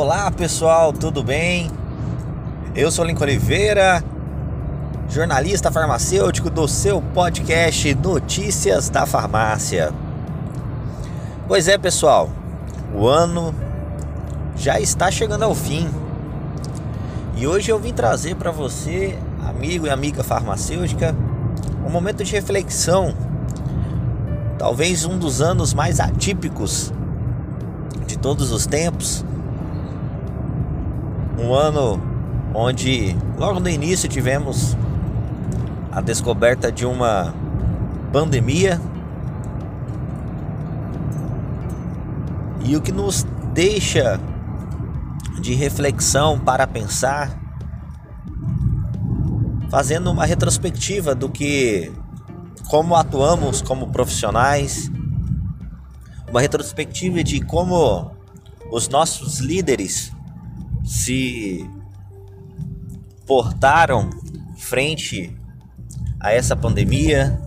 Olá pessoal, tudo bem? Eu sou Lincoln Oliveira, jornalista farmacêutico do seu podcast Notícias da Farmácia. Pois é, pessoal, o ano já está chegando ao fim e hoje eu vim trazer para você, amigo e amiga farmacêutica, um momento de reflexão, talvez um dos anos mais atípicos de todos os tempos. Um ano onde logo no início tivemos a descoberta de uma pandemia. E o que nos deixa de reflexão para pensar, fazendo uma retrospectiva do que como atuamos como profissionais, uma retrospectiva de como os nossos líderes se portaram frente a essa pandemia,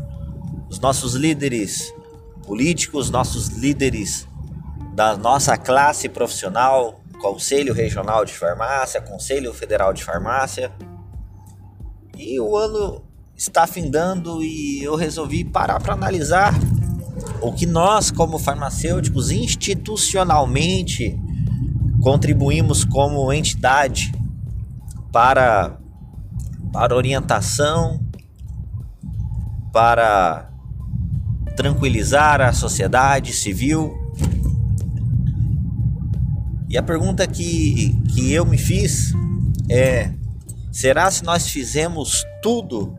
os nossos líderes políticos, nossos líderes da nossa classe profissional, Conselho Regional de Farmácia, Conselho Federal de Farmácia. E o ano está findando e eu resolvi parar para analisar o que nós, como farmacêuticos, institucionalmente contribuímos como entidade para, para orientação, para tranquilizar a sociedade civil. E a pergunta que, que eu me fiz é: será se nós fizemos tudo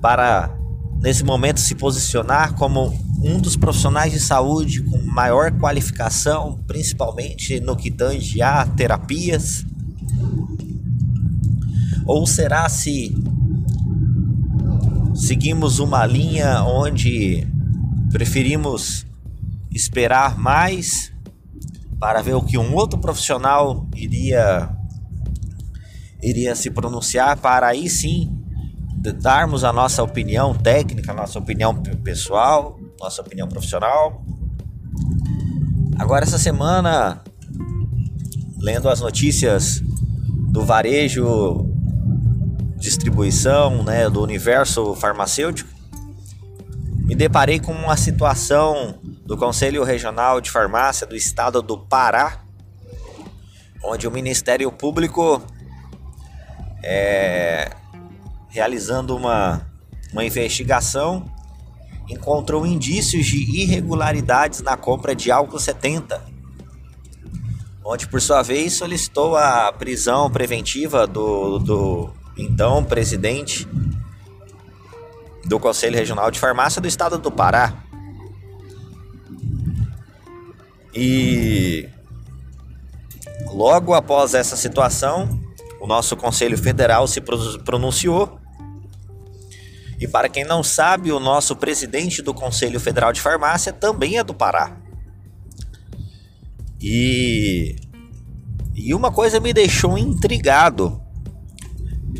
para nesse momento se posicionar como um dos profissionais de saúde com maior qualificação, principalmente no que tange a terapias? Ou será se seguimos uma linha onde preferimos esperar mais para ver o que um outro profissional iria iria se pronunciar para aí sim darmos a nossa opinião técnica, nossa opinião pessoal, nossa opinião profissional. Agora essa semana lendo as notícias do varejo distribuição, né, do universo farmacêutico, me deparei com uma situação do Conselho Regional de Farmácia do Estado do Pará, onde o Ministério Público, é, realizando uma, uma investigação, encontrou indícios de irregularidades na compra de álcool 70, onde por sua vez solicitou a prisão preventiva do, do então presidente do Conselho Regional de Farmácia do Estado do Pará. E logo após essa situação, o nosso Conselho Federal se pronunciou. E para quem não sabe, o nosso presidente do Conselho Federal de Farmácia também é do Pará. E e uma coisa me deixou intrigado,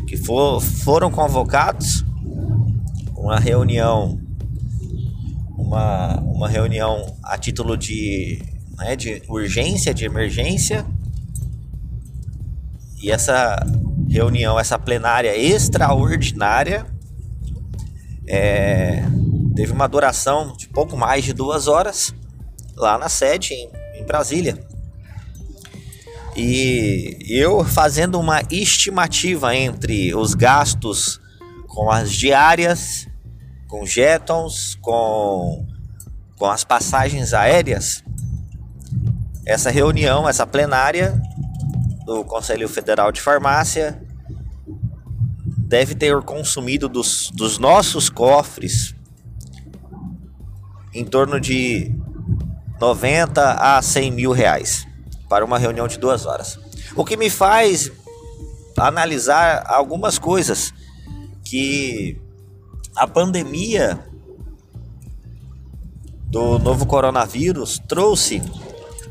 que for, foram convocados uma reunião uma, uma reunião a título de né, de urgência, de emergência. E essa reunião, essa plenária extraordinária, é, teve uma duração de pouco mais de duas horas lá na sede em, em Brasília. E eu fazendo uma estimativa entre os gastos com as diárias, com jetons, com, com as passagens aéreas, essa reunião, essa plenária do Conselho Federal de Farmácia deve ter consumido dos, dos nossos cofres em torno de 90 a 100 mil reais para uma reunião de duas horas. O que me faz analisar algumas coisas que a pandemia do novo coronavírus trouxe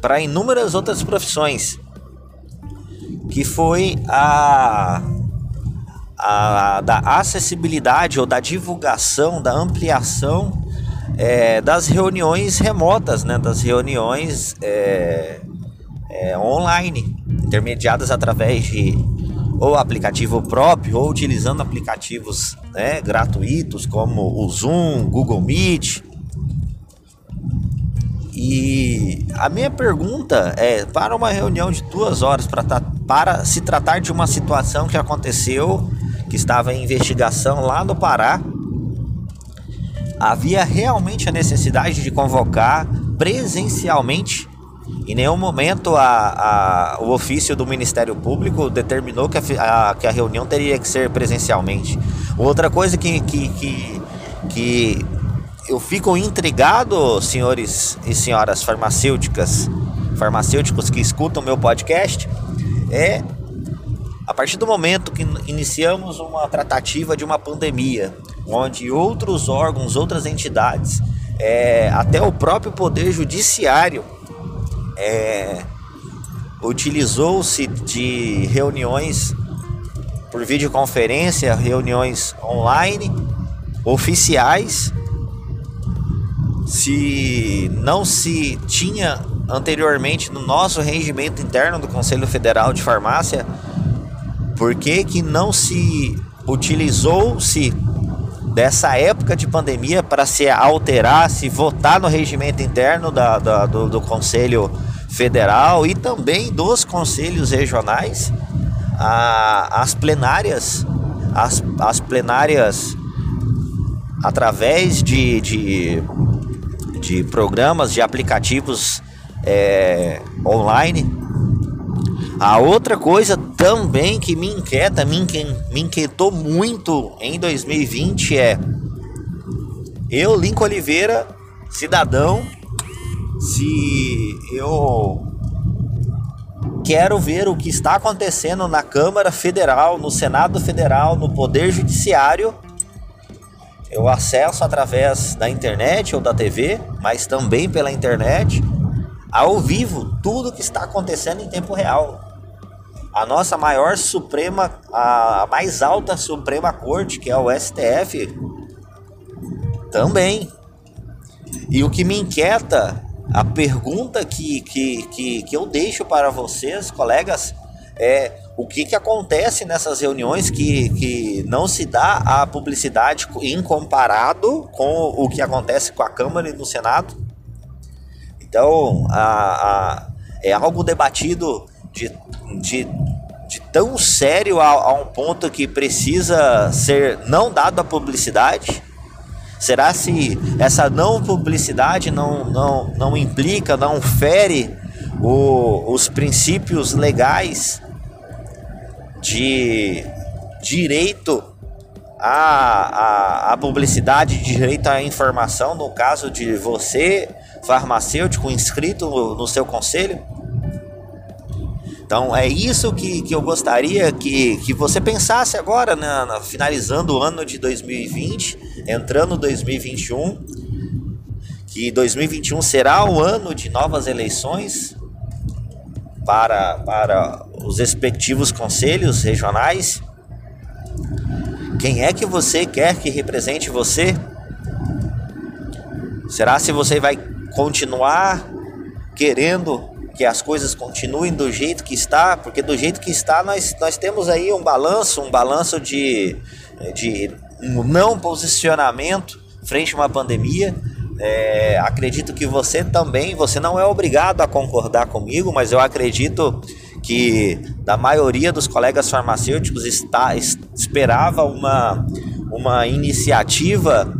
para inúmeras outras profissões, que foi a, a da acessibilidade ou da divulgação, da ampliação é, das reuniões remotas, né, das reuniões é, é, online, intermediadas através de ou aplicativo próprio ou utilizando aplicativos né, gratuitos como o Zoom, Google Meet. E a minha pergunta é: para uma reunião de duas horas para, para se tratar de uma situação que aconteceu, que estava em investigação lá no Pará, havia realmente a necessidade de convocar presencialmente em nenhum momento a, a, o ofício do Ministério Público determinou que a, a, que a reunião teria que ser presencialmente. Outra coisa que, que, que, que eu fico intrigado, senhores e senhoras farmacêuticas, farmacêuticos que escutam meu podcast, é a partir do momento que iniciamos uma tratativa de uma pandemia, onde outros órgãos, outras entidades, é, até o próprio Poder Judiciário é, utilizou-se de reuniões por videoconferência, reuniões online, oficiais. Se não se tinha anteriormente no nosso regimento interno do Conselho Federal de Farmácia, por que, que não se utilizou-se dessa época de pandemia para se alterar, se votar no regimento interno da, da do, do Conselho federal e também dos conselhos regionais, a, as plenárias, as, as plenárias através de, de, de programas, de aplicativos é, online. A outra coisa também que me inquieta, me, me inquietou muito em 2020 é eu, Lincoln Oliveira, cidadão se eu quero ver o que está acontecendo na Câmara Federal, no Senado Federal, no Poder Judiciário, eu acesso através da internet ou da TV, mas também pela internet, ao vivo, tudo que está acontecendo em tempo real. A nossa maior Suprema, a mais alta Suprema Corte, que é o STF, também. E o que me inquieta a pergunta que, que, que, que eu deixo para vocês, colegas, é o que, que acontece nessas reuniões que, que não se dá a publicidade em comparado com o que acontece com a Câmara e no Senado. Então, a, a, é algo debatido de, de, de tão sério a, a um ponto que precisa ser não dado a publicidade Será se essa não publicidade não, não, não implica, não fere o, os princípios legais de direito à, à, à publicidade, direito à informação, no caso de você, farmacêutico, inscrito no, no seu conselho? Então é isso que, que eu gostaria que, que você pensasse agora, né, finalizando o ano de 2020, entrando 2021, que 2021 será o ano de novas eleições para, para os respectivos conselhos regionais. Quem é que você quer que represente você? Será se você vai continuar querendo que as coisas continuem do jeito que está, porque do jeito que está nós, nós temos aí um balanço, um balanço de, de um não posicionamento frente a uma pandemia. É, acredito que você também, você não é obrigado a concordar comigo, mas eu acredito que da maioria dos colegas farmacêuticos está, esperava uma, uma iniciativa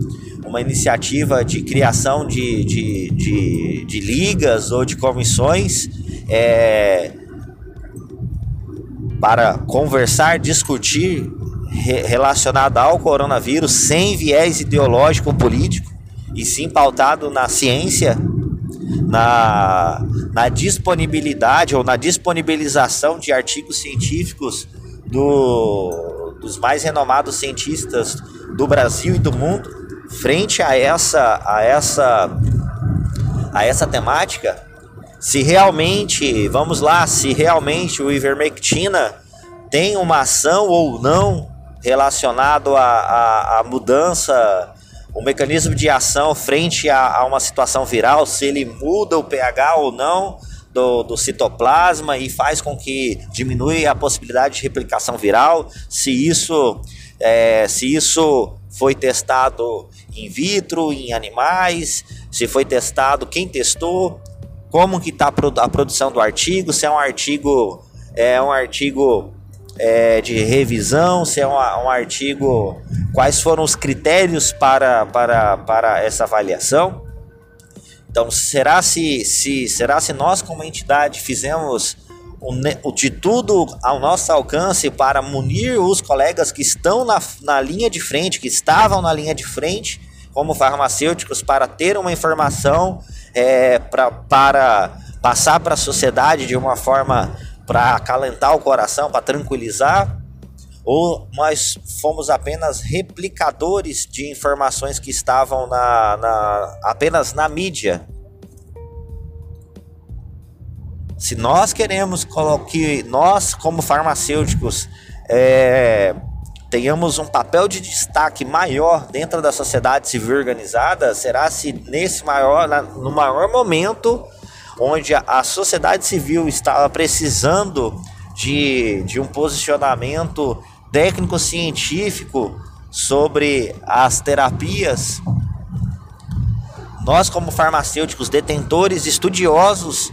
uma iniciativa de criação de, de, de, de ligas ou de comissões é, para conversar, discutir re, relacionado ao coronavírus sem viés ideológico ou político e sim pautado na ciência, na, na disponibilidade ou na disponibilização de artigos científicos do, dos mais renomados cientistas do Brasil e do mundo frente a essa a essa a essa temática, se realmente, vamos lá, se realmente o ivermectina tem uma ação ou não relacionado à, à, mudança, o mecanismo de ação frente a, a, uma situação viral, se ele muda o pH ou não do, do, citoplasma e faz com que diminui a possibilidade de replicação viral. Se isso, é, se isso foi testado in vitro, em animais, se foi testado, quem testou, como que está a produção do artigo, se é um artigo é um artigo é, de revisão, se é um, um, artigo, quais foram os critérios para, para, para essa avaliação. Então, será se, se, será se nós, como entidade, fizemos de tudo ao nosso alcance para munir os colegas que estão na, na linha de frente, que estavam na linha de frente, como farmacêuticos, para ter uma informação é, pra, para passar para a sociedade de uma forma para acalentar o coração, para tranquilizar? Ou nós fomos apenas replicadores de informações que estavam na, na apenas na mídia? Se nós queremos que nós, como farmacêuticos, é, tenhamos um papel de destaque maior dentro da sociedade civil organizada, será se nesse maior, no maior momento onde a, sociedade civil estava precisando de, de um posicionamento técnico-científico sobre as terapias, nós, como farmacêuticos, detentores, estudiosos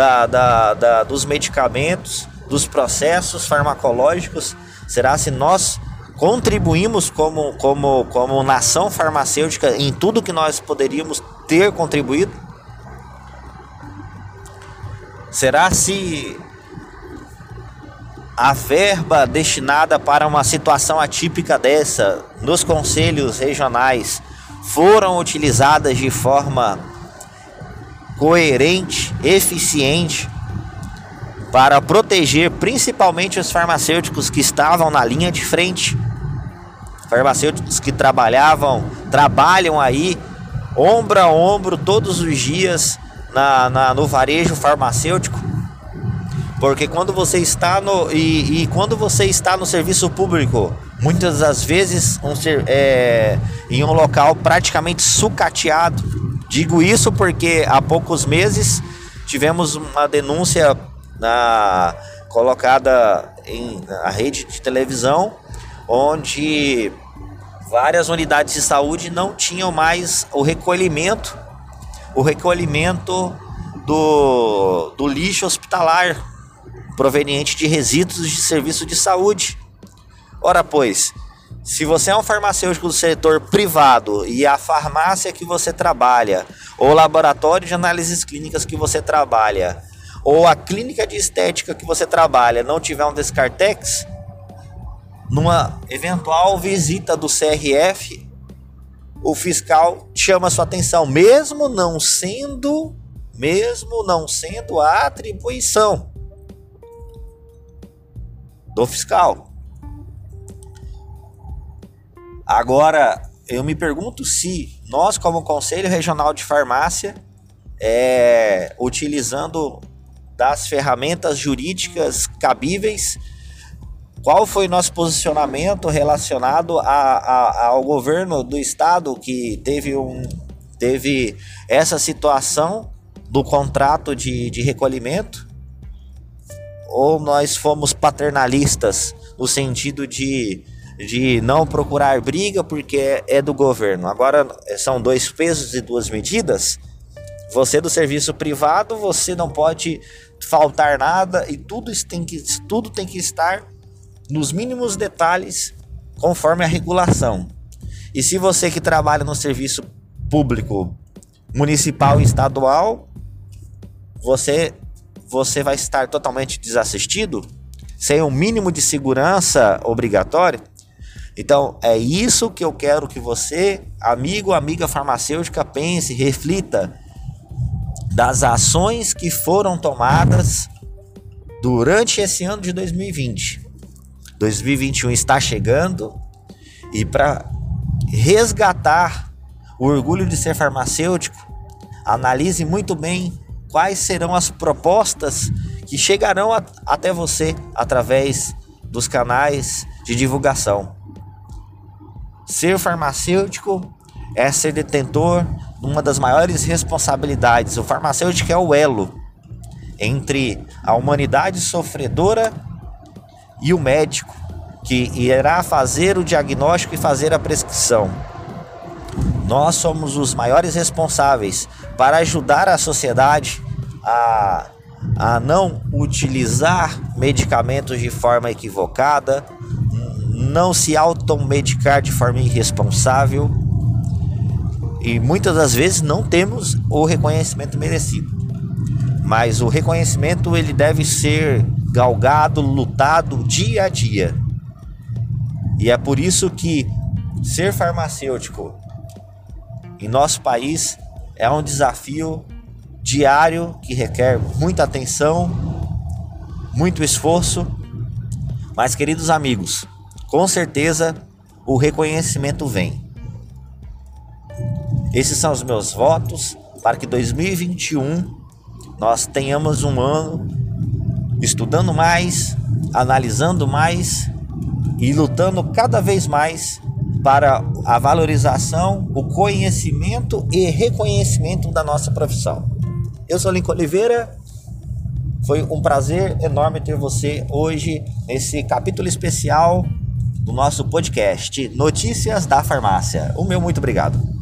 da, da, da, dos medicamentos, dos processos farmacológicos, será se nós contribuímos como, como, como nação farmacêutica em tudo que nós poderíamos ter contribuído? Será se a verba destinada para uma situação atípica dessa nos conselhos regionais foram utilizadas de forma coerente, eficiente para proteger principalmente os farmacêuticos que estavam na linha de frente, farmacêuticos que trabalhavam, trabalham aí ombro a ombro todos os dias na, na, no varejo farmacêutico. Porque quando você está no e, e quando você está no serviço público, muitas das vezes um, é, em um local praticamente sucateado. Digo isso porque há poucos meses tivemos uma denúncia na, colocada em na rede de televisão, onde várias unidades de saúde não tinham mais o recolhimento o recolhimento do, do lixo hospitalar proveniente de resíduos de serviço de saúde. Ora, pois, se você é um farmacêutico do setor privado e a farmácia que você trabalha, ou o laboratório de análises clínicas que você trabalha, ou a clínica de estética que você trabalha não tiver um Descartex, numa eventual visita do CRF, o fiscal chama sua atenção, mesmo não sendo, mesmo não sendo a atribuição do fiscal. Agora, eu me pergunto se nós, como Conselho Regional de Farmácia, é, utilizando das ferramentas jurídicas cabíveis, qual foi nosso posicionamento relacionado a, a, ao governo do estado que teve, um, teve essa situação do contrato de, de recolhimento? Ou nós fomos paternalistas no sentido de, de não procurar briga porque é do governo? Agora são dois pesos e duas medidas. Você do serviço privado, você não pode faltar nada e tudo tem que, tudo tem que estar nos mínimos detalhes, conforme a regulação. E se você que trabalha no serviço público municipal e estadual, você você vai estar totalmente desassistido, sem o um mínimo de segurança obrigatório. Então, é isso que eu quero que você, amigo, amiga farmacêutica, pense, reflita das ações que foram tomadas durante esse ano de 2020. 2021 está chegando e para resgatar o orgulho de ser farmacêutico, analise muito bem quais serão as propostas que chegarão a, até você através dos canais de divulgação. Ser farmacêutico é ser detentor de uma das maiores responsabilidades. O farmacêutico é o elo entre a humanidade sofredora e o médico que irá fazer o diagnóstico e fazer a prescrição. Nós somos os maiores responsáveis para ajudar a sociedade a, a não utilizar medicamentos de forma equivocada, não se automedicar de forma irresponsável e muitas das vezes não temos o reconhecimento merecido. Mas o reconhecimento ele deve ser galgado, lutado dia a dia. E é por isso que ser farmacêutico em nosso país é um desafio diário que requer muita atenção, muito esforço. Mas, queridos amigos, com certeza o reconhecimento vem. Esses são os meus votos para que 2021 nós tenhamos um ano estudando mais, analisando mais e lutando cada vez mais para a valorização, o conhecimento e reconhecimento da nossa profissão. Eu sou Lincoln Oliveira. Foi um prazer enorme ter você hoje nesse capítulo especial do nosso podcast Notícias da Farmácia. O meu muito obrigado.